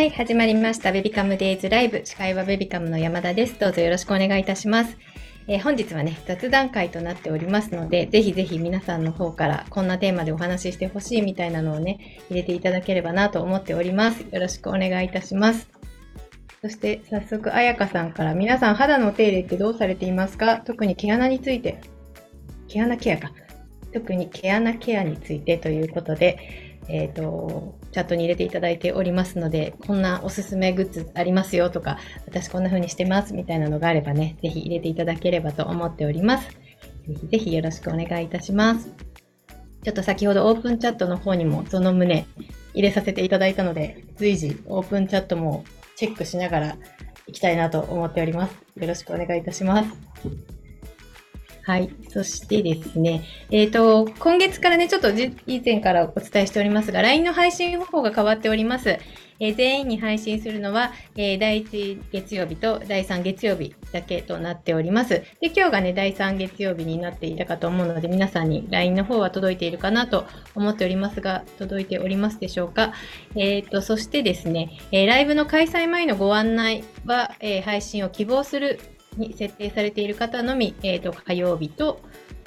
はい、始まりました。ベビカムデイズライブ。司会はベビカムの山田です。どうぞよろしくお願いいたします。えー本日はね、雑談会となっておりますので、ぜひぜひ皆さんの方からこんなテーマでお話ししてほしいみたいなのをね、入れていただければなと思っております。よろしくお願いいたします。そして早速、あやかさんから、皆さん肌のお手入れってどうされていますか？特に毛穴について、毛穴ケアか。特に毛穴ケアについてということで、えっ、と、チャットに入れていただいておりますので、こんなおすすめグッズありますよとか、私こんな風にしてますみたいなのがあればね、ぜひ入れていただければと思っております。ぜひぜひよろしくお願いいたします。ちょっと先ほどオープンチャットの方にもその旨入れさせていただいたので、随時オープンチャットもチェックしながら行きたいなと思っております。よろしくお願いいたします。はい。そしてですね、えっ、と、今月からね、ちょっと以前からお伝えしておりますが、LINE の配信方法が変わっております。えー全員に配信するのは、えー第1月曜日と第3月曜日だけとなっております。で、今日がね、第3月曜日になっていたかと思うので、皆さんに LINE の方は届いているかなと思っておりますが、届いておりますでしょうか。えっ、と、そしてですね、えライブの開催前のご案内は、え配信を希望するに設定されている方のみ、えっ、と、火曜日と、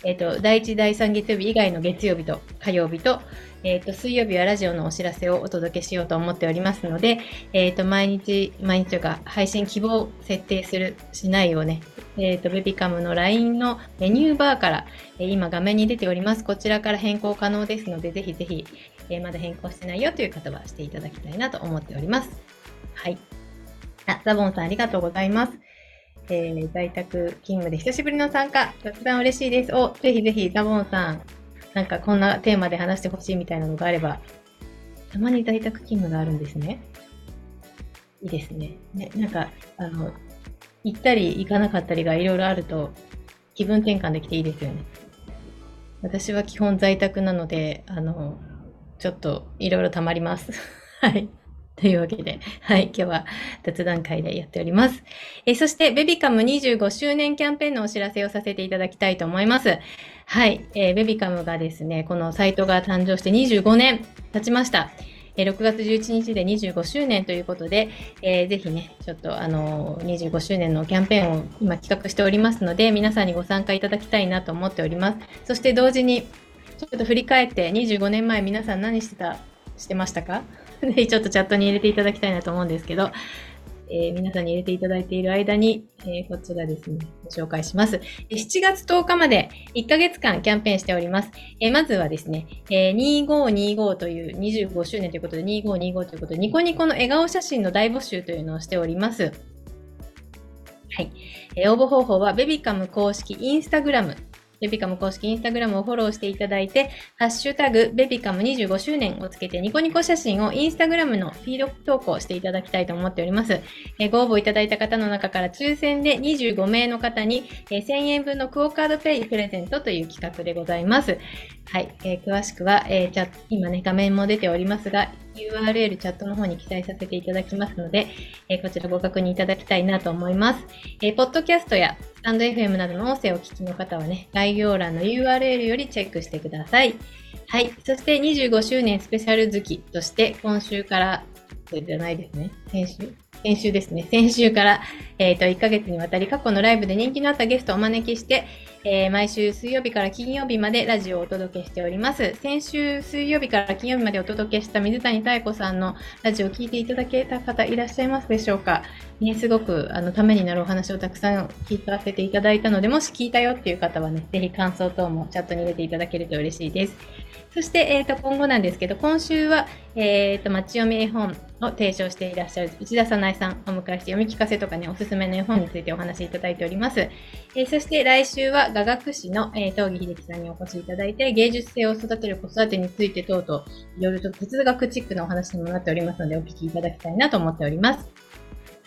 えっ、と、第1、第3月曜日以外の月曜日と火曜日と、えっ、と、水曜日はラジオのお知らせをお届けしようと思っておりますので、えっ、と、毎日、毎日というか、配信希望設定する、しないをね、えっ、と、ベビカムの LINE のメニューバーから、えー今画面に出ております。こちらから変更可能ですので、ぜひぜひ、えーまだ変更してないよという方はしていただきたいなと思っております。はい。あ、ザボンさんありがとうございます。えー在宅勤務で久しぶりの参加、雑談嬉しいです。お、ぜひぜひ、ザボンさん、なんかこんなテーマで話してほしいみたいなのがあれば、たまに在宅勤務があるんですね。いいですね。ね、なんか、あの、行ったり行かなかったりがいろいろあると、気分転換できていいですよね。私は基本在宅なので、あの、ちょっといろいろ溜まります。はい。というわけで、はい、今日は雑談会でやっております。えそして、ベビカム25周年キャンペーンのお知らせをさせていただきたいと思います。はい、えーベビカムがですね、このサイトが誕生して25年経ちました。え6月11日で25周年ということで、えーぜひね、ちょっとあのー25周年のキャンペーンを今企画しておりますので、皆さんにご参加いただきたいなと思っております。そして同時に、ちょっと振り返って25年前皆さん何してた、してましたか？ぜひちょっとチャットに入れていただきたいなと思うんですけど、えー皆さんに入れていただいている間に、えーこちらですね、ご紹介します。7月10日まで1ヶ月間キャンペーンしております。えーまずはですね、え2525という25周年ということで2525ということで、ニコニコの笑顔写真の大募集というのをしております。はい。え応募方法は、ベビカム公式インスタグラム、ベビカム公式インスタグラムをフォローしていただいて、ハッシュタグ、ベビカム25周年をつけて、ニコニコ写真をインスタグラムのフィード投稿していただきたいと思っております。えーご応募いただいた方の中から抽選で25名の方に、えー1000円分のクオカードペイプレゼントという企画でございます。はい。えー詳しくは、えーチャット今ね、画面も出ておりますが、URL チャットの方に記載させていただきますので、えーこちらご確認いただきたいなと思います。えーポッドキャストやスタンド FM などの音声をお聞きの方はね、概要欄の URL よりチェックしてください。はい。そして25周年スペシャル月として、今週から、それじゃないですね。先週？先週ですね。先週から、えっ、と、1ヶ月にわたり過去のライブで人気のあったゲストをお招きして、えー毎週水曜日から金曜日までラジオをお届けしております。先週水曜日から金曜日までお届けした水谷妙子さんのラジオを聞いていただけた方いらっしゃいますでしょうかね、すごくあのためになるお話をたくさん聞かせていただいたので、もし聞いたよっていう方はね、ぜひ感想等もチャットに入れていただけると嬉しいです。そして、えー、と今後なんですけど、今週は、えー、と町読み絵本を提唱していらっしゃる内田早さんをお迎えして読み聞かせとかね、おすすめの絵本についてお話しいただいております。えーそして来週は雅楽師の、えー、東儀秀樹さんにお越しいただいて、芸術性を育てる子育てについて等々、いろいろと哲学チックなお話にもなっておりますので、お聞きいただきたいなと思っております。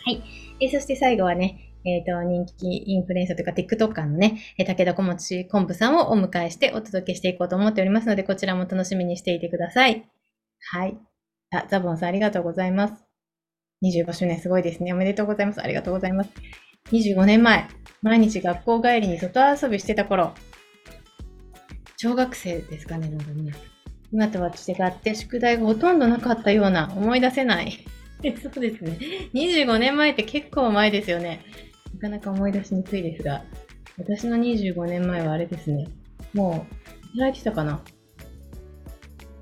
はい。えーそして最後はね、えっ、と、人気インフルエンサーというか TikToker のね、武田小持昆布さんをお迎えしてお届けしていこうと思っておりますので、こちらも楽しみにしていてください。はい。あ、ザボンさんありがとうございます。25周年すごいですね。おめでとうございます。ありがとうございます。25年前、毎日学校帰りに外遊びしてた頃、小学生ですかね、なんかね。今とは違って宿題がほとんどなかったような思い出せない そうですね。25年前って結構前ですよね。なかなか思い出しにくいですが、私の25年前はあれですね。もう、働いてたかな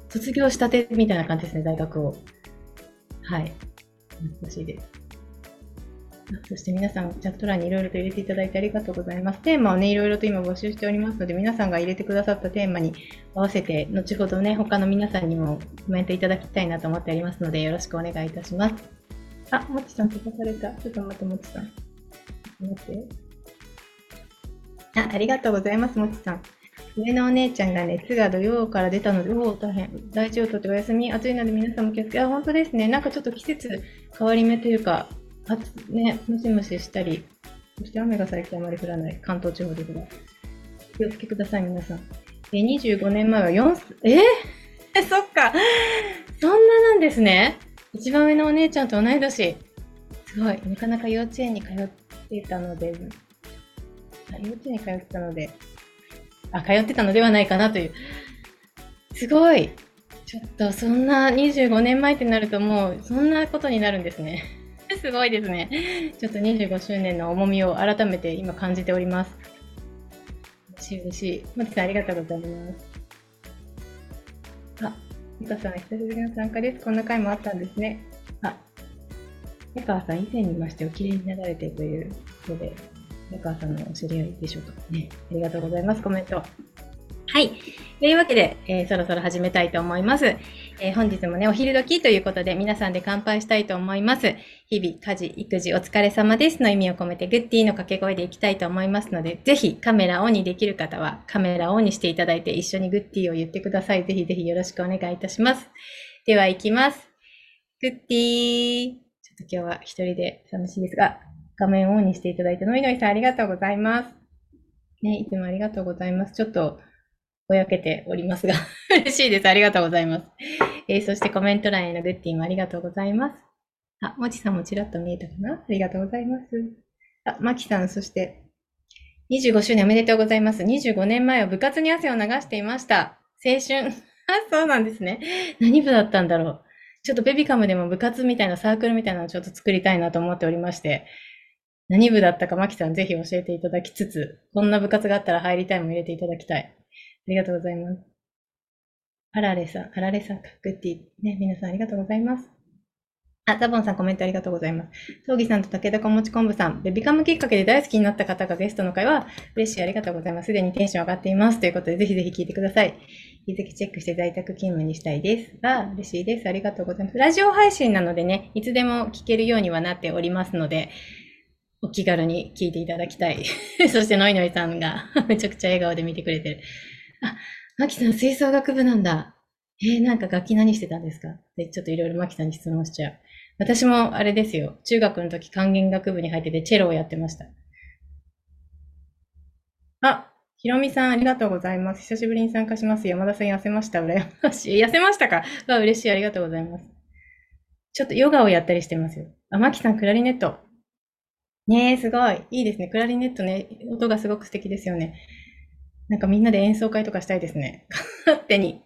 卒業したてみたいな感じですね、大学を。はい。懐かしいです。そして皆さん、チャット欄にいろいろと入れていただいてありがとうございます。テーマをね、いろいろと今募集しておりますので、皆さんが入れてくださったテーマに合わせて、後ほどね、他の皆さんにもコメントいただきたいなと思っておりますので、よろしくお願いいたします。あ、もちさん飛ばされた。ちょっと待って、もちさん。待って。あ、ありがとうございます、もちさん。上のお姉ちゃんが熱が土曜から出たので、おお、大変。大事をとってお休み。暑いので皆さんも気をつけ。あ、本当ですね。なんかちょっと季節変わり目というか、あね、ムシムシしたり、そして雨が最近あまり降らない関東地方ですが、気をつけください、皆さん。え、25年前は4、えー、そっか。そんななんですね。一番上のお姉ちゃんと同い年。すごい。なかなか幼稚園に通ってたので、幼稚園に通ってたので、あ、通ってたのではないかなという。すごい。ちょっと、そんな25年前ってなるともう、そんなことになるんですね。すごいですね。ちょっと25周年の重みを改めて今感じております。嬉しい嬉しい。マテさんありがとうございます。あ、ミカさん久しぶりの参加です。こんな回もあったんですね。あ、江川さん以前にましてお綺麗になられてということで、江川さんのお知り合いでしょうかね。ありがとうございます。コメント。はい。というわけで、えー、そろそろ始めたいと思います。えー、本日もね、お昼時ということで、皆さんで乾杯したいと思います。日々、家事、育児、お疲れ様ですの意味を込めて、グッディの掛け声でいきたいと思いますので、ぜひカメラオンにできる方は、カメラオンにしていただいて、一緒にグッディを言ってください。ぜひぜひよろしくお願いいたします。では、行きます。グッディちょっと今日は一人で寂しいですが、画面オンにしていただいて、ノイノイさんありがとうございます。ね、いつもありがとうございます。ちょっと、ぼやけておりますが 嬉しいです。ありがとうございます。えー、そしてコメント欄へのグッティもありがとうございます。あ、もちさんもちらっと見えたかな？ありがとうございます。あ、まきさん、そして、25周年おめでとうございます。25年前は部活に汗を流していました。青春。あ、そうなんですね。何部だったんだろう。ちょっとベビカムでも部活みたいなサークルみたいなのをちょっと作りたいなと思っておりまして、何部だったかまきさんぜひ教えていただきつつ、こんな部活があったら入りたいも入れていただきたい。ありがとうございます。あられさん、あられさん、かくってね、皆さんありがとうございます。あ、ザボンさんコメントありがとうございます。葬儀さんと武田小餅昆布さん、ベビカムきっかけで大好きになった方がゲストの会は、嬉しい、ありがとうございます。すでにテンション上がっています。ということで、ぜひぜひ聞いてください。日付チェックして在宅勤務にしたいです。あ、嬉しいです。ありがとうございます。ラジオ配信なのでね、いつでも聞けるようにはなっておりますので、お気軽に聞いていただきたい。そして、ノイノイさんが めちゃくちゃ笑顔で見てくれてる。あ、マキさん吹奏楽部なんだ。えー、なんか楽器何してたんですか？で、ちょっといろいろマキさんに質問しちゃう。私もあれですよ。中学の時管弦楽部に入っててチェロをやってました。あ、ひろみさんありがとうございます。久しぶりに参加します。山田さん痩せました。羨ましい。痩せましたか？わ、嬉しい。ありがとうございます。ちょっとヨガをやったりしてますよ。あ、マキさんクラリネット。ねえ、すごい。いいですね。クラリネットね、音がすごく素敵ですよね。なんかみんなで演奏会とかしたいですね。勝手に。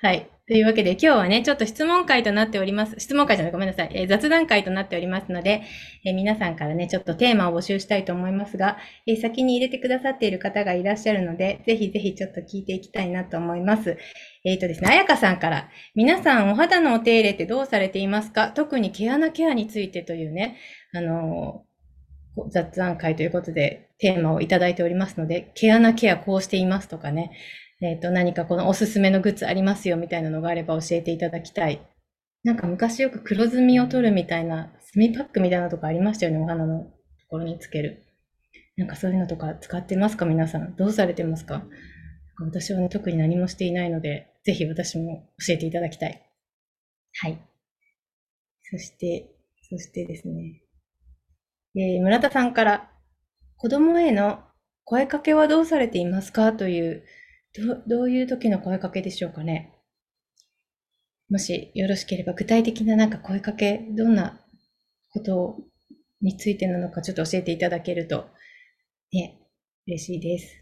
はい。というわけで今日はね、ちょっと質問会となっております。質問会じゃない、ごめんなさい。えー、雑談会となっておりますので、えー、皆さんからね、ちょっとテーマを募集したいと思いますが、えー、先に入れてくださっている方がいらっしゃるので、ぜひぜひちょっと聞いていきたいなと思います。えっ、とですね、あやかさんから、皆さんお肌のお手入れってどうされていますか？特に毛穴ケアについてというね、あの雑談会ということでテーマをいただいておりますので、毛穴ケアこうしていますとかね、えっ、ー、と、何かこのおすすめのグッズありますよみたいなのがあれば教えていただきたい。なんか昔よく黒ずみを取るみたいな、墨パックみたいなとこありましたよね、お花のところにつける。なんかそういうのとか使ってますか？皆さん。どうされてますか私は、ね、特に何もしていないので、ぜひ私も教えていただきたい。はい。そして、そしてですね。えー、村田さんから、子供への声かけはどうされていますか？という、どどういう時の声かけでしょうかね？もしよろしければ、具体的ななんか声かけ、どんなことについてなのかちょっと教えていただけると、ね、嬉しいです。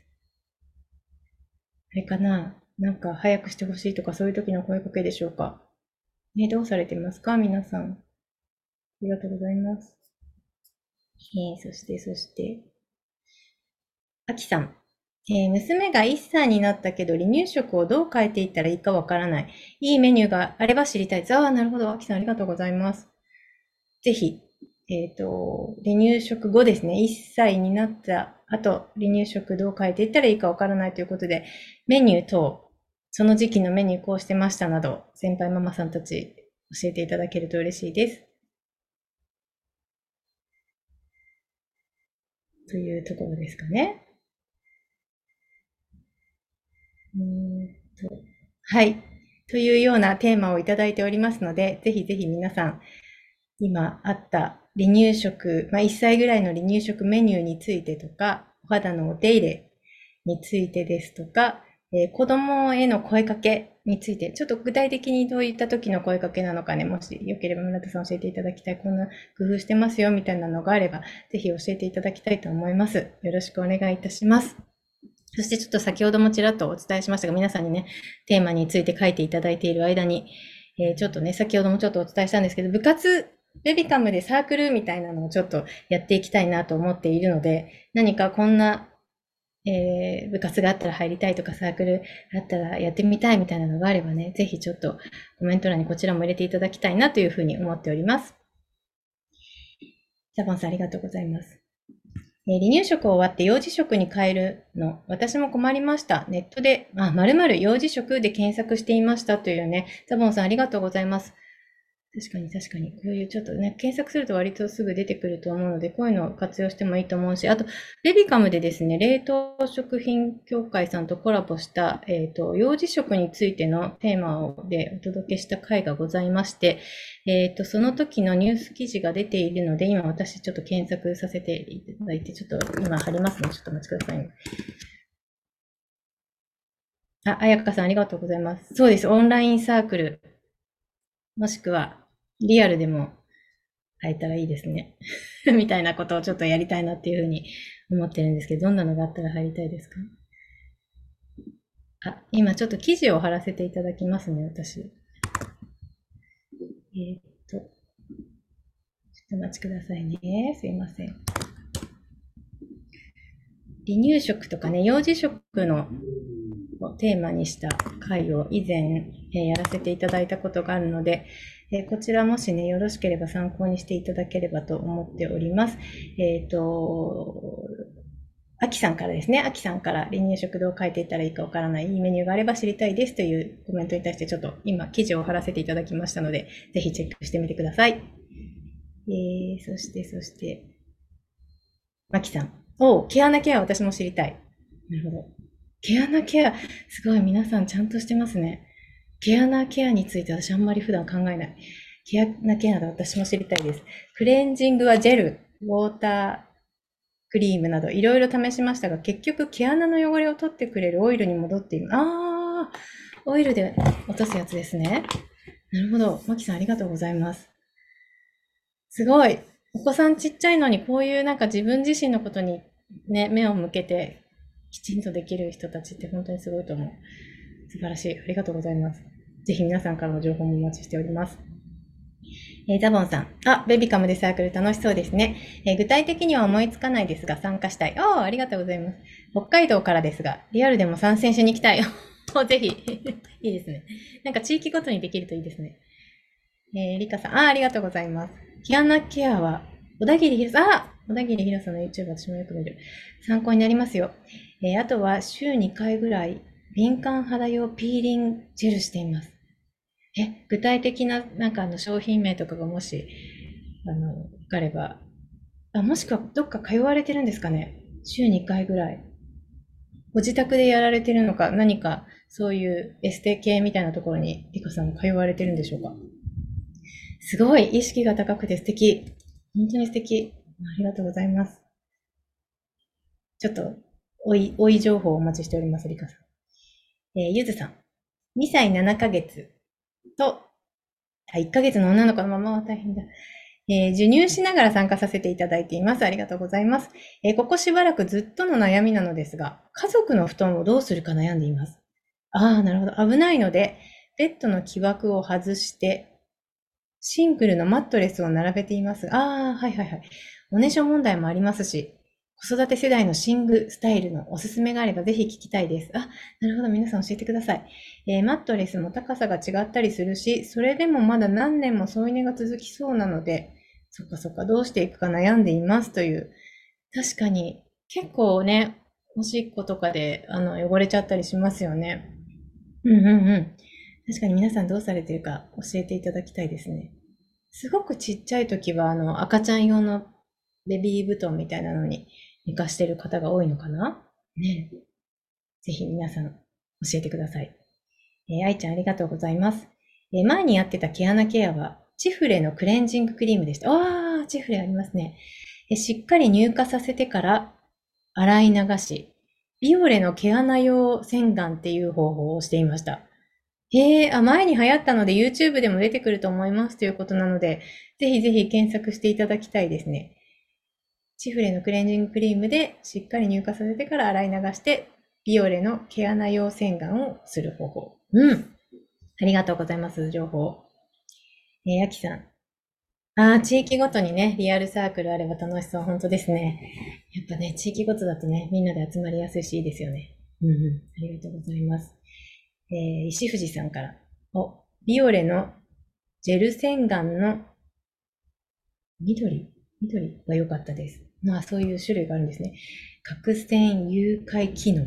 あれかな？なんか早くしてほしいとかそういう時の声かけでしょうか？ね、どうされてますか？皆さん。ありがとうございます。えー、そして、そして、あきさん。えー、娘が1歳になったけど、離乳食をどう変えていったらいいかわからない。いいメニューがあれば知りたいです。ああ、なるほど。あきさんありがとうございます。ぜひ、えっ、と、離乳食後ですね。1歳になった後、離乳食どう変えていったらいいかわからないということで、メニュー等、その時期のメニューこうしてましたなど、先輩ママさんたち教えていただけると嬉しいです。というところですかね。とはい。というようなテーマをいただいておりますので、ぜひぜひ皆さん、今あった離乳食、まあ、1歳ぐらいの離乳食メニューについてとか、お肌のお手入れについてですとか、えー、子供への声かけについて、ちょっと具体的にどういった時の声かけなのかね、もしよければ村田さん教えていただきたい、こんな工夫してますよみたいなのがあれば、ぜひ教えていただきたいと思います。よろしくお願いいたします。そしてちょっと先ほどもちらっとお伝えしましたが、皆さんにね、テーマについて書いていただいている間に、えー、ちょっとね、先ほどもちょっとお伝えしたんですけど、部活、ベビカムでサークルみたいなのをちょっとやっていきたいなと思っているので、何かこんな、えー、部活があったら入りたいとか、サークルあったらやってみたいみたいなのがあればね、ぜひちょっとコメント欄にこちらも入れていただきたいなというふうに思っております。ザボンさんありがとうございます。え離乳食を終わって幼児食に変えるの、私も困りました。ネットで、あ、〇〇幼児食で検索していましたというね、ザボンさんありがとうございます。確かに確かに。こういうちょっとね、検索すると割とすぐ出てくると思うので、こういうのを活用してもいいと思うし、あと、ベビカムでですね、冷凍食品協会さんとコラボした、えっ、ー、と、幼児食についてのテーマをでお届けした回がございまして、えっ、ー、と、その時のニュース記事が出ているので、今私ちょっと検索させていただいて、ちょっと今貼りますね。ちょっとお待ちください、ね。あ、あやかさんありがとうございます。そうです。オンラインサークル。もしくは、リアルでも会えたらいいですね。みたいなことをちょっとやりたいなっていうふうに思ってるんですけど、どんなのがあったら入りたいですか？あ、今ちょっと記事を貼らせていただきますね、私。えー、っと、ちょっとお待ちくださいね。すいません。離乳食とかね、幼児食のをテーマにした回を以前、え、やらせていただいたことがあるので、えこちらもしね、よろしければ参考にしていただければと思っております。えっ、ー、と、あきさんからですね、あきさんから離乳食どう書いていったらいいかわからない、いいメニューがあれば知りたいですというコメントに対してちょっと今記事を貼らせていただきましたので、ぜひチェックしてみてください。えー、そして、そして、あきさん。お毛穴ケア私も知りたい。なるほど。毛穴ケア、すごい皆さんちゃんとしてますね。毛穴ケアについて私あんまり普段考えない。毛穴ケアで私も知りたいです。クレンジングはジェル、ウォータークリームなどいろいろ試しましたが、結局毛穴の汚れを取ってくれるオイルに戻っている。あー、オイルで落とすやつですね。なるほど。マキさんありがとうございます。すごい。お子さんちっちゃいのにこういうなんか自分自身のことにね、目を向けてきちんとできる人たちって本当にすごいと思う。素晴らしい。ありがとうございます。ぜひ皆さんからの情報もお待ちしております。えー、ザボンさん。あ、ベビカムでサークル楽しそうですね。えー、具体的には思いつかないですが参加したい。ああ、ありがとうございます。北海道からですが、リアルでも参戦しに行きたい。ぜひ。いいですね。なんか地域ごとにできるといいですね。えー、リカさん。ああ、ありがとうございます。キアナケアは、小田切ひろさん。あ小田切ひろさんの YouTube 私もよく見る。参考になりますよ。えー、あとは週2回ぐらい敏感肌用ピーリングジェルしています。え、具体的ななんかあの商品名とかがもし、あの、わかれば、あ、もしくはどっか通われてるんですかね？週2回ぐらい。ご自宅でやられてるのか、何かそういうエステ系みたいなところにリカさんも通われてるんでしょうか？すごい意識が高くて素敵。本当に素敵。ありがとうございます。ちょっと、おい、おい情報をお待ちしております、リカさん。えー、ゆずさん。2歳7ヶ月と、あ、1ヶ月の女の子のままは大変だ。えー、授乳しながら参加させていただいています。ありがとうございます。えー、ここしばらくずっとの悩みなのですが、家族の布団をどうするか悩んでいます。ああ、なるほど。危ないので、ベッドの木枠を外して、シングルのマットレスを並べています。ああ、はいはいはい。おねしょ問題もありますし、子育て世代の寝具スタイルのおすすめがあればぜひ聞きたいです。あ、なるほど。皆さん教えてください。えー、マットレスも高さが違ったりするし、それでもまだ何年も添い寝が続きそうなので、そっかそっか、どうしていくか悩んでいますという。確かに、結構ね、おしっことかで、あの、汚れちゃったりしますよね。うんうんうん。確かに皆さんどうされてるか教えていただきたいですね。すごくちっちゃい時は、あの、赤ちゃん用のベビー布団みたいなのに寝かしてる方が多いのかな？ねぜひ皆さん教えてください。えー、愛ちゃんありがとうございます。えー、前にやってた毛穴ケアは、チフレのクレンジングクリームでした。あー、チフレありますね。えー、しっかり乳化させてから洗い流し、ビオレの毛穴用洗顔っていう方法をしていました。へえ、あ、前に流行ったので YouTube でも出てくると思いますということなので、ぜひぜひ検索していただきたいですね。チフレのクレンジングクリームでしっかり乳化させてから洗い流して、ビオレの毛穴用洗顔をする方法。うん。ありがとうございます、情報。えー、あきさん。ああ、地域ごとにね、リアルサークルあれば楽しそう。本当ですね。やっぱね、地域ごとだとね、みんなで集まりやすいしいいですよね。うんうん。ありがとうございます。えー、石藤さんから、お、ビオレのジェル洗顔の緑？緑が良かったです。まあそういう種類があるんですね。角栓誘拐機能。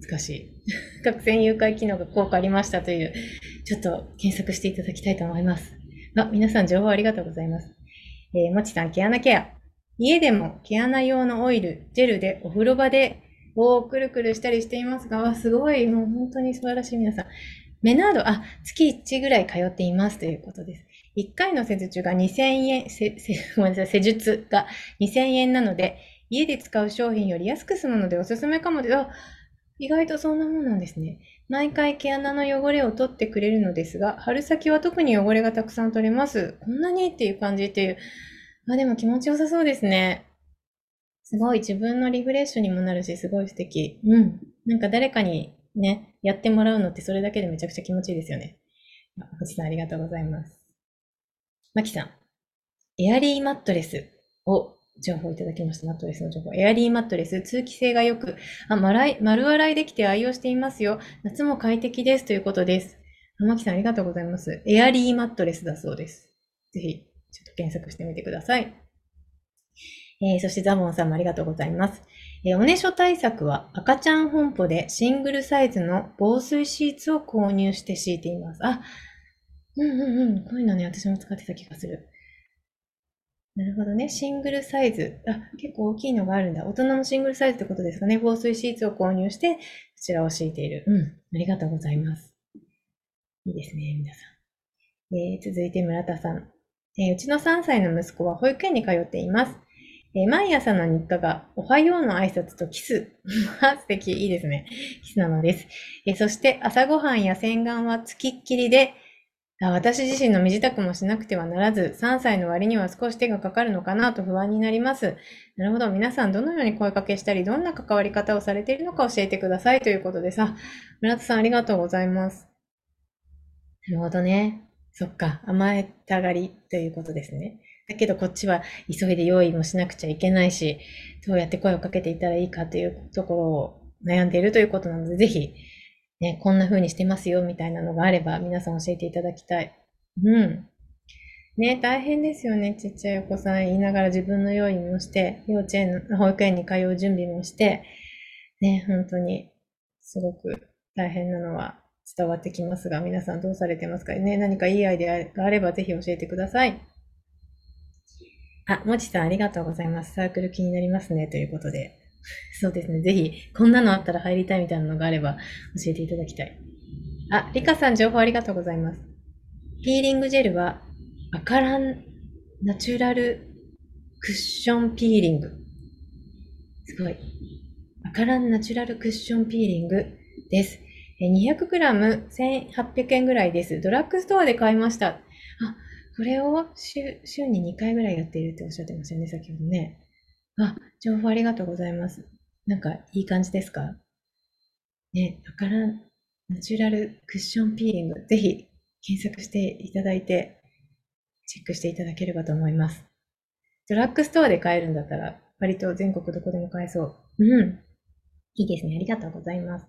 難しい。角栓誘拐機能が効果ありましたという、ちょっと検索していただきたいと思います。あ、皆さん情報ありがとうございます。えー、もちさん、毛穴ケア。家でも毛穴用のオイル、ジェルでお風呂場でをくるくるしたりしていますが、すごい、もう本当に素晴らしい皆さん。メナード、あ、月1ぐらい通っていますということです。1回の施術が2000円、せ、せ、ごめんなさい、施術が2000円なので、家で使う商品より安く済むのでおすすめかもです。あ、意外とそんなもんなんですね。毎回毛穴の汚れを取ってくれるのですが、春先は特に汚れがたくさん取れます。こんなにっていう感じっていう。あ、でも気持ちよさそうですね。すごい自分のリフレッシュにもなるし、すごい素敵。うん。なんか誰かにね、やってもらうのってそれだけでめちゃくちゃ気持ちいいですよね。星さんありがとうございます。マキさん、エアリーマットレスを情報いただきました。マットレスの情報。エアリーマットレス、通気性が良く、あ、丸丸洗いできて愛用していますよ。夏も快適ですということです。マキさんありがとうございます。エアリーマットレスだそうです。ぜひ、ちょっと検索してみてください。えー、そしてザボンさんもありがとうございます。えー、おねしょ対策は赤ちゃん本舗でシングルサイズの防水シーツを購入して敷いています。あ、うんうんうん。こういうのね、私も使ってた気がする。なるほどね。シングルサイズ。あ、結構大きいのがあるんだ。大人のシングルサイズってことですかね。防水シーツを購入して、こちらを敷いている。うん。ありがとうございます。いいですね、皆さん。えー、続いて村田さん。えー、うちの3歳の息子は保育園に通っています。えー、毎朝の日課が、おはようの挨拶とキス。素敵。いいですね。キスなのです。えー、そして、朝ごはんや洗顔はつきっきりで、私自身の身支度もしなくてはならず、3歳の割には少し手がかかるのかなと不安になります。なるほど。皆さんどのように声かけしたり、どんな関わり方をされているのか教えてくださいということでさ、村田さんありがとうございます。なるほどね。そっか。甘えたがりということですね。だけどこっちは急いで用意もしなくちゃいけないし、どうやって声をかけていたらいいかというところを悩んでいるということなので、ぜひ、ね、こんな風にしてますよみたいなのがあれば皆さん教えていただきたい。うん。ね、大変ですよね。ちっちゃいお子さん言いながら自分の用意もして、幼稚園、保育園に通う準備もして、ね、本当にすごく大変なのは伝わってきますが、皆さんどうされてますかね、何かいいアイデアがあればぜひ教えてください。あ、もちさんありがとうございます。サークル気になりますね。ということで。そうですね。ぜひ、こんなのあったら入りたいみたいなのがあれば教えていただきたい。あ、リカさん情報ありがとうございます。ピーリングジェルは、アカランナチュラルクッションピーリング。すごい。アカランナチュラルクッションピーリングです。200g1800 円ぐらいです。ドラッグストアで買いました。あ、これを週週に2回ぐらいやっているっておっしゃってましたよね、先ほどね。あ、情報ありがとうございます。なんかいい感じですか？ね、わからんナチュラルクッションピーリング、ぜひ検索していただいて、チェックしていただければと思います。ドラッグストアで買えるんだったら、割と全国どこでも買えそう。うん。いいですね。ありがとうございます。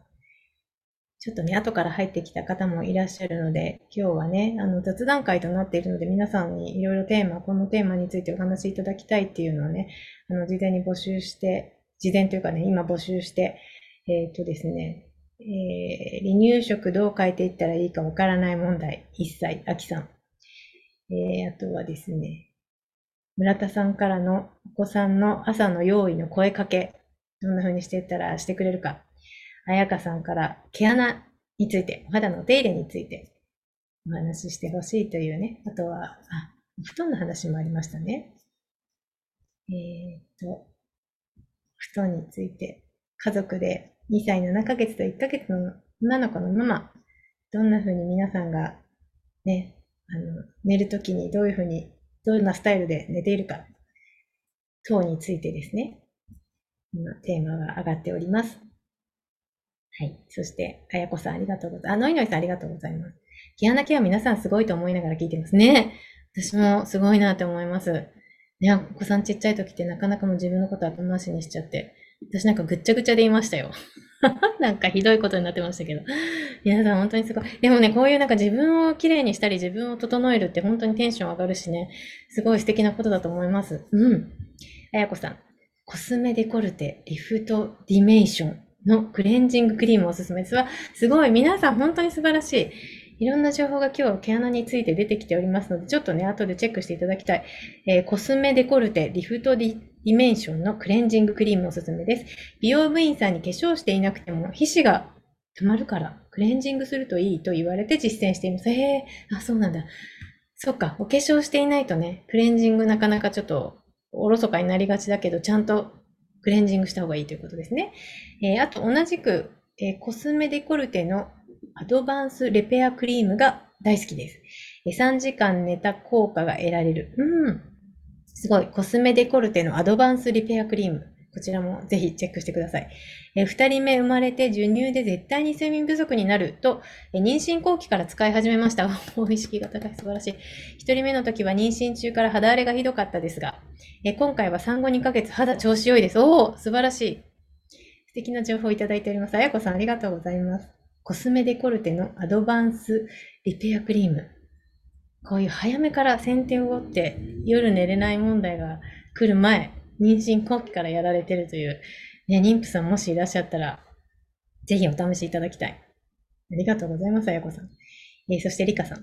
ちょっとね、後から入ってきた方もいらっしゃるので、今日はね、あの、雑談会となっているので、皆さんにいろいろテーマ、このテーマについてお話しいただきたいっていうのをね、あの、事前に募集して、事前というかね、今募集して、えっ、ー、とですね、えー、離乳食どう変えていったらいいかわからない問題、1歳、あきさん。えー、あとはですね、村田さんからのお子さんの朝の用意の声かけ、どんな風にしていったらしてくれるか。あやかさんから毛穴について、お肌のお手入れについてお話ししてほしいというね。あとは、あ、お布団の話もありましたね。えー、っと、布団について、家族で2歳7ヶ月と1ヶ月の女の子のママ、どんな風に皆さんがね、あの、寝るときにどういう風に、どんなスタイルで寝ているか、等についてですね、今テーマが上がっております。はい。そして、あやこさんありがとうございます。あ、のいのいさんありがとうございます。毛穴ケア皆さんすごいと思いながら聞いてますね。私もすごいなって思います。ね、お子さんちっちゃい時ってなかなかもう自分のこと後回しにしちゃって、私なんかぐっちゃぐちゃで言いましたよ。なんかひどいことになってましたけど。皆さん本当にすごい。でもね、こういうなんか自分をきれいにしたり自分を整えるって本当にテンション上がるしね、すごい素敵なことだと思います。うん。あやこさん。コスメデコルテ、リフト、ディメーションのクレンジングクリームおすすめです。わ、すごい。皆さん本当に素晴らしい。いろんな情報が今日毛穴について出てきておりますので、ちょっとね、後でチェックしていただきたい。えー、コスメデコルテ、リフトディディメンションのクレンジングクリームおすすめです。美容部員さんに化粧していなくても皮脂が溜まるからクレンジングするといいと言われて実践しています。へえ、あ、そうなんだ。そっか、お化粧していないとね、クレンジングなかなかちょっとおろそかになりがちだけど、ちゃんとクレンジングした方がいいということですね。えー、あと同じく、えー、コスメデコルテのアドバンスレペアクリームが大好きですえ。3時間寝た効果が得られる。うん。すごい。コスメデコルテのアドバンスリペアクリーム。こちらもぜひチェックしてください。え二人目生まれて授乳で絶対に睡眠不足になると、え妊娠後期から使い始めました。お意識が高い。素晴らしい。一人目の時は妊娠中から肌荒れがひどかったですが、え今回は産後2ヶ月肌調子良いです。おお素晴らしい。素敵な情報をいただいております。あやこさんありがとうございます。コスメデコルテのアドバンスリペアクリーム。こういう早めから先手を打って夜寝れない問題が来る前、妊娠後期からやられてるという、ね、妊婦さんもしいらっしゃったら、ぜひお試しいただきたい。ありがとうございます、あやこさん。えー、そしてリカさん。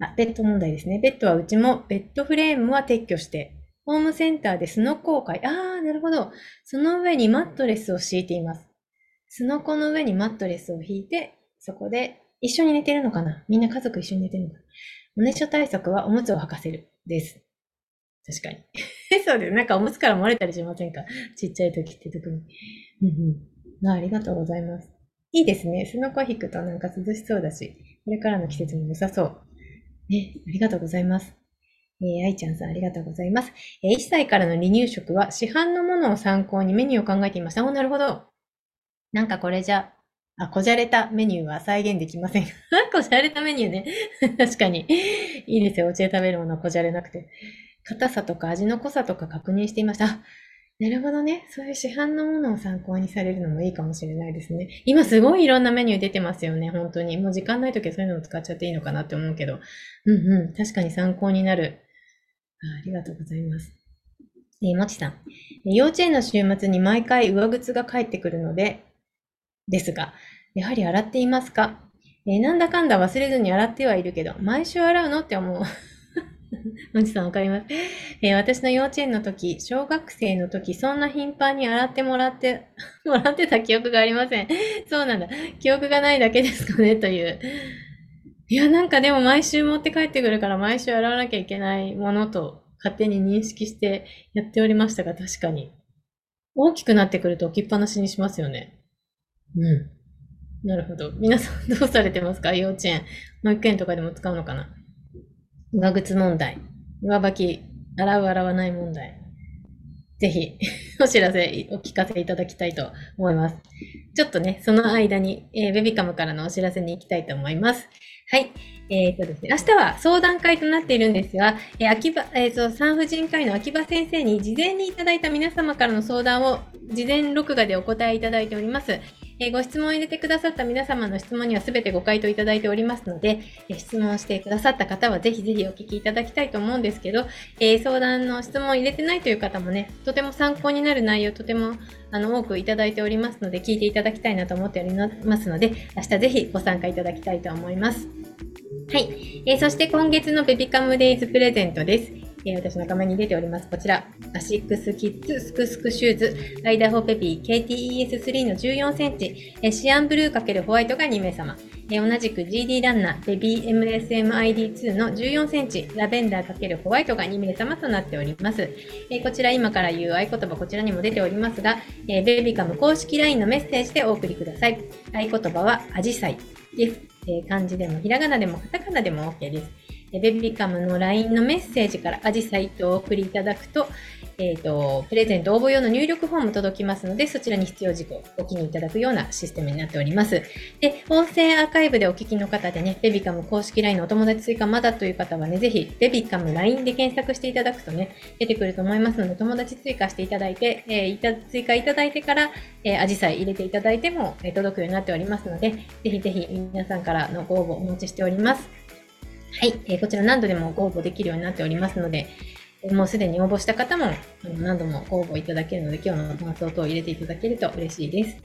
あ、ベッド問題ですね。ベッドはうちもベッドフレームは撤去して、ホームセンターでスノコを買い、あー、なるほど。その上にマットレスを敷いています。スノコの上にマットレスを引いて、そこで一緒に寝てるのかなみんな家族一緒に寝てるのかなおねしょ対策はおむつを履かせる。です。確かに。そうです。なんかおむつから漏れたりしませんか？ちっちゃい時って特に。うんうん。あありがとうございます。いいですね。スノコ引くとなんか涼しそうだし、これからの季節も良さそう。ね、ありがとうございます。えー、愛ちゃんさんありがとうございます。えー、1歳からの離乳食は市販のものを参考にメニューを考えていました。お、なるほど。なんかこれじゃ、あ、こじゃれたメニューは再現できません。こじゃれたメニューね。確かに。いいですよ。お家で食べるものはこじゃれなくて。硬さとか味の濃さとか確認していました。あ、なるほどね。そういう市販のものを参考にされるのもいいかもしれないですね。今すごいいろんなメニュー出てますよね。本当に。もう時間ない時はそういうのを使っちゃっていいのかなって思うけど。うんうん。確かに参考になる。あありがとうございます。えー、もちさん。幼稚園の週末に毎回上靴が帰ってくるので、ですが、やはり洗っていますか、えー、なんだかんだ忘れずに洗ってはいるけど、毎週洗うの？って思う。もちさんわかります、えー、私の幼稚園の時、小学生の時、そんな頻繁に洗ってもらって、もらってた記憶がありません。そうなんだ。記憶がないだけですかね、という。いや、なんかでも毎週持って帰ってくるから毎週洗わなきゃいけないものと勝手に認識してやっておりましたが、確かに。大きくなってくると置きっぱなしにしますよね。うん。なるほど。皆さんどうされてますか？幼稚園。保育園とかでも使うのかな？上靴問題。上履き、洗う洗わない問題。ぜひ、お知らせ、お聞かせいただきたいと思います。ちょっとね、その間に、えー、ベビカムからのお知らせに行きたいと思います。はい。えっ、ー、とですね、明日は相談会となっているんですが、えー、秋葉、えっ、ー、と、産婦人科医の秋葉先生に事前にいただいた皆様からの相談を事前録画でお答えいただいております。え、ご質問を入れてくださった皆様の質問には全てご回答いただいておりますので、え、質問してくださった方はぜひぜひお聞きいただきたいと思うんですけど、えー、相談の質問を入れてないという方もね、とても参考になる内容とてもあの多くいただいておりますので、聞いていただきたいなと思っておりますので、明日ぜひご参加いただきたいと思います。はい。えー、そして今月のベビカムデイズプレゼントです。えー、私の画面に出ております。こちら、アシックスキッズスクスクシューズ、ライダーフォーベビー KTES3 の14センチ、えー、シアンブルー×ホワイトが2名様、えー、同じく GD ランナーベビー MSMID2 の14センチ、ラベンダー×ホワイトが2名様となっております。えー、こちら今から言う合言葉こちらにも出ておりますが、えー、ベビカム公式 LINE のメッセージでお送りください。合言葉はアジサイです。え漢字でもひらがなでもカタカナでも OK です。ベビカムの LINE のメッセージからアジサイトをお送りいただくと、えっ、ー、と、プレゼント応募用の入力フォーム届きますので、そちらに必要事項をお記入いただくようなシステムになっております。で、音声アーカイブでお聞きの方でね、ベビカム公式 LINE のお友達追加まだという方はね、ぜひ、ベビカム LINE で検索していただくとね、出てくると思いますので、友達追加していただいて、えー、いた追加いただいてから、えー、アジサイ入れていただいても、えー、届くようになっておりますので、ぜひぜひ皆さんからのご応募お待ちしております。はい、えー、こちら何度でもご応募できるようになっておりますので、もうすでに応募した方も何度もご応募いただけるので、今日の感想等を入れていただけると嬉しいです。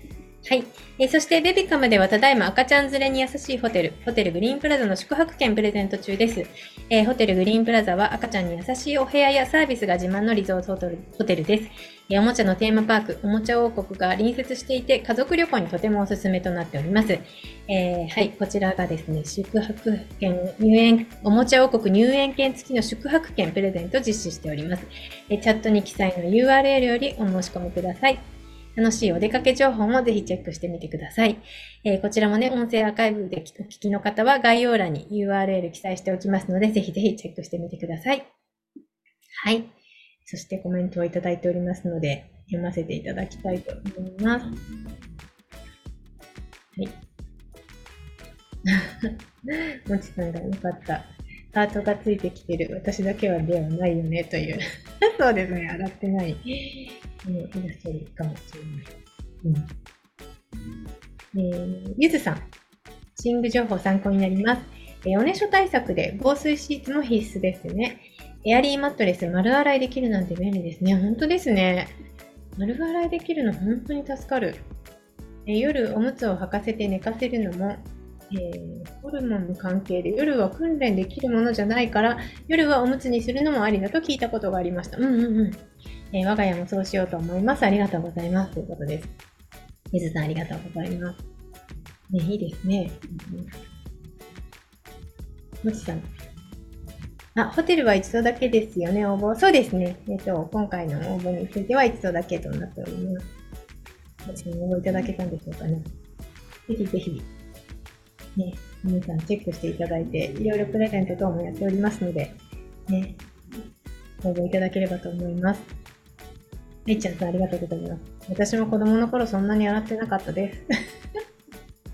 はい。えー、そして、ベビカムではただいま赤ちゃん連れに優しいホテル、ホテルグリーンプラザの宿泊券プレゼント中です。えー、ホテルグリーンプラザは赤ちゃんに優しいお部屋やサービスが自慢のリゾートホテルです。おもちゃのテーマパーク、おもちゃ王国が隣接していて、家族旅行にとてもおすすめとなっております。えー、はい、こちらがですね、宿泊券、入園、おもちゃ王国入園券付きの宿泊券プレゼント実施しております。えチャットに記載の URL よりお申し込みください。楽しいお出かけ情報もぜひチェックしてみてください。えー、こちらもね、音声アーカイブでお聞きの方は概要欄に URL 記載しておきますので、ぜひぜひチェックしてみてください。はい。そしてコメントをいただいておりますので、読ませていただきたいと思います。はい。もちさんがよかった。ハートがついてきてる。私だけはではないよね、という。そうですね、洗ってない。えー、いらっしゃるかもしれない。うん。えー、ゆずさん。寝具情報参考になります。えー、おねしょ対策で防水シーツも必須ですね。エアリーマットレス丸洗いできるなんて便利ですね。本当ですね。丸洗いできるの本当に助かる。え、夜おむつを履かせて寝かせるのも、えー、ホルモンの関係で夜は訓練できるものじゃないから夜はおむつにするのもありだと聞いたことがありました。うんうんうん。えー、我が家もそうしようと思います。ありがとうございます。ということです。水さん、ありがとうございます。ね、いいですね。もちさん。あ、ホテルは一度だけですよね、応募。そうですね。えっ、と、今回の応募については一度だけとなっております。私も応募いただけたんでしょうかね。ぜひぜひ、ね、皆さんチェックしていただいて、いろいろプレゼント等もやっておりますので、ね、応募いただければと思います。めいちゃんさんありがとうございます。私も子供の頃そんなに洗ってなかったです。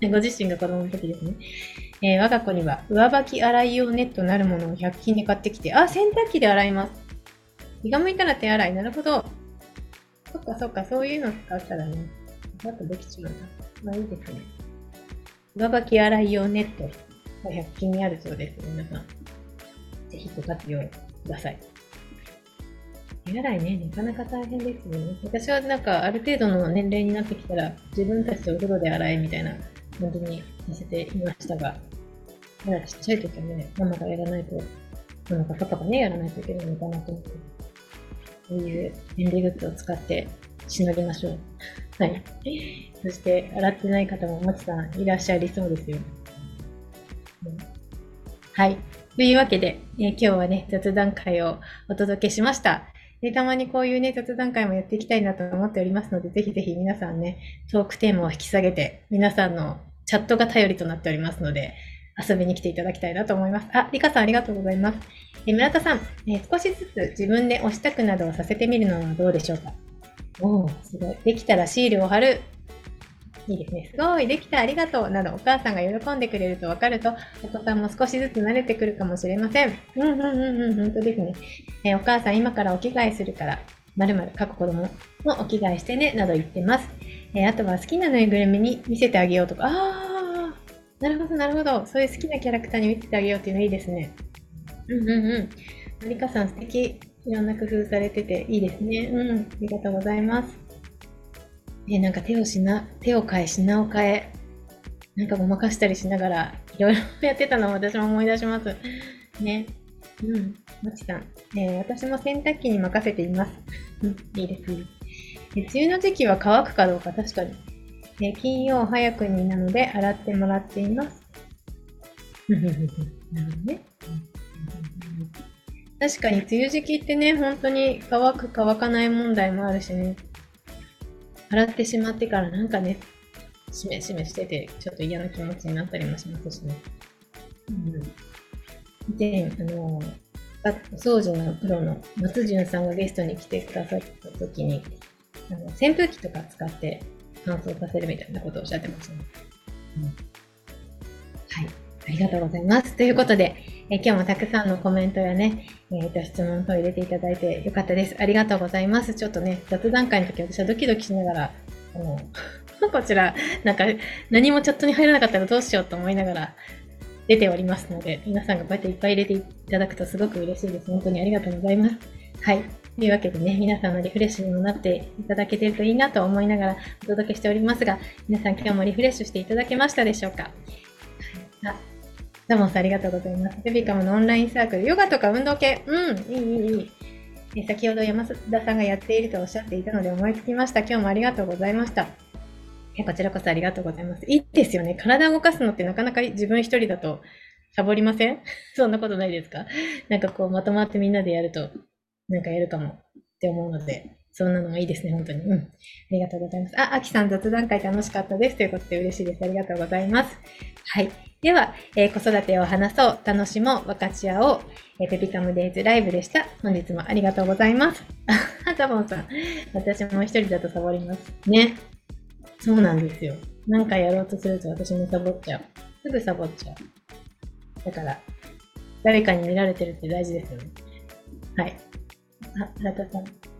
ご自身が子供の時ですね。えー、我が子には上履き洗い用ネットなるものを100均で買ってきて、あ、洗濯機で洗います。気が向いたら手洗い。なるほど。そっかそっか、そういうの使ったらね、だとできちまうな。まあいいですね。上履き洗い用ネットが100均にあるそうです。皆さん。ぜひご活用ください。手洗いね、なかなか大変ですよね。私はなんかある程度の年齢になってきたら、自分たちでお風呂で洗えみたいな本当にさせていましたが、まだちっちゃい時はね、ママがやらないと、ママかパパがね、やらないといけないのかなと思って、こういう便利グッズを使ってしのぎましょう。はい。そして、洗ってない方ももちさんいらっしゃりそうですよ。はい。というわけで、えー、今日はね、雑談会をお届けしました。で、たまにこういうね、雑談会もやっていきたいなと思っておりますので、ぜひぜひ皆さんね、トークテーマを引き下げて、皆さんのチャットが頼りとなっておりますので、遊びに来ていただきたいなと思います。あ、リカさんありがとうございます。え村田さん、え少しずつ自分で押したくなどをさせてみるのはどうでしょうか？おお、すごい。できたらシールを貼る。いいですね。すごい、できた、ありがとう、などお母さんが喜んでくれると分かると、お子さんも少しずつ慣れてくるかもしれません。うんうんうんうん、本当ですね。えー、お母さん今からお着替えするから、まるまる各子供もお着替えしてね、など言ってます。えー、あとは好きなぬいぐるみに見せてあげようとか、あー、なるほど、なるほど。そういう好きなキャラクターに見せてあげようっていうのいいですね。うんうんうん。マリカさん素敵。いろんな工夫されてていいですね。うん。ありがとうございます。えなんか手をしな、手を変え、品を変え、なんかごまかしたりしながら、いろいろやってたのを私も思い出します。ね。うん。まちさん。えー、私も洗濯機に任せています。うん。いいですね。梅雨の時期は乾くかどうか確かに。えー、金曜早くになので洗ってもらっています。なるほどね。確かに梅雨時期ってね、本当に乾く乾かない問題もあるしね。洗ってしまってからなんかね、しめしめしてて、ちょっと嫌な気持ちになったりもしますしね。うん、で、あの、お掃除のプロの松潤さんがゲストに来てくださった時に、あの扇風機とか使って乾燥させるみたいなことをおっしゃってましたね。うん、はい。ありがとうございます。ということで、え今日もたくさんのコメントやね、えー、と質問等入れていただいてよかったです。ありがとうございます。ちょっとね、雑談会の時私はドキドキしながら、あの こちら、なんか何もチャットに入らなかったらどうしようと思いながら出ておりますので、皆さんがこうやっていっぱい入れていただくとすごく嬉しいです。本当にありがとうございます。はい。というわけでね、皆さんのリフレッシュにもなっていただけてるといいなと思いながらお届けしておりますが、皆さん今日もリフレッシュしていただけましたでしょうか？はいザモンさんありがとうございます。ベビカムのオンラインサークル、ヨガとか運動系、うん、いい、いい、いい。先ほど山田さんがやっているとおっしゃっていたので思いつきました。今日もありがとうございました。こちらこそありがとうございます。いいですよね。体を動かすのってなかなか自分一人だとサボりません？そんなことないですか？なんかこうまとまってみんなでやると、なんかやるかもって思うので、そんなのもいいですね、本当に。うん。ありがとうございます。あ、あきさん雑談会楽しかったです。ということで嬉しいです。ありがとうございます。はい。では、えー、子育てを話そう、楽しもう、分かち合おう、えー、ペピカムデイズライブでした。本日もありがとうございます。あ、ザボンさん。私も一人だとサボります。ね。そうなんですよ。なんかやろうとすると私もサボっちゃう。すぐサボっちゃう。だから、誰かに見られてるって大事ですよね。はい。あ、ラタさん。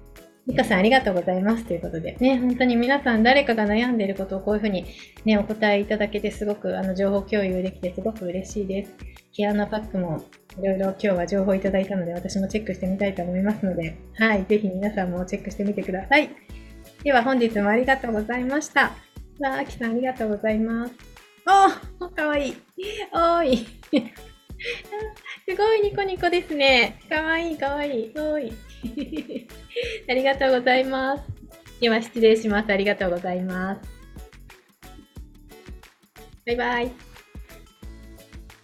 ミカさんありがとうございますということで、ね、本当に皆さん誰かが悩んでいることをこういうふうにね、お答えいただけてすごくあの情報共有できてすごく嬉しいです。毛穴パックもいろいろ今日は情報いただいたので私もチェックしてみたいと思いますので、はい、ぜひ皆さんもチェックしてみてください。では本日もありがとうございました。わあ、あきさんありがとうございます。おー、かわいい。おーい。すごいニコニコですね。かわいいかわいい。おーい。ありがとうございます。では失礼します。ありがとうございます。バイバイ。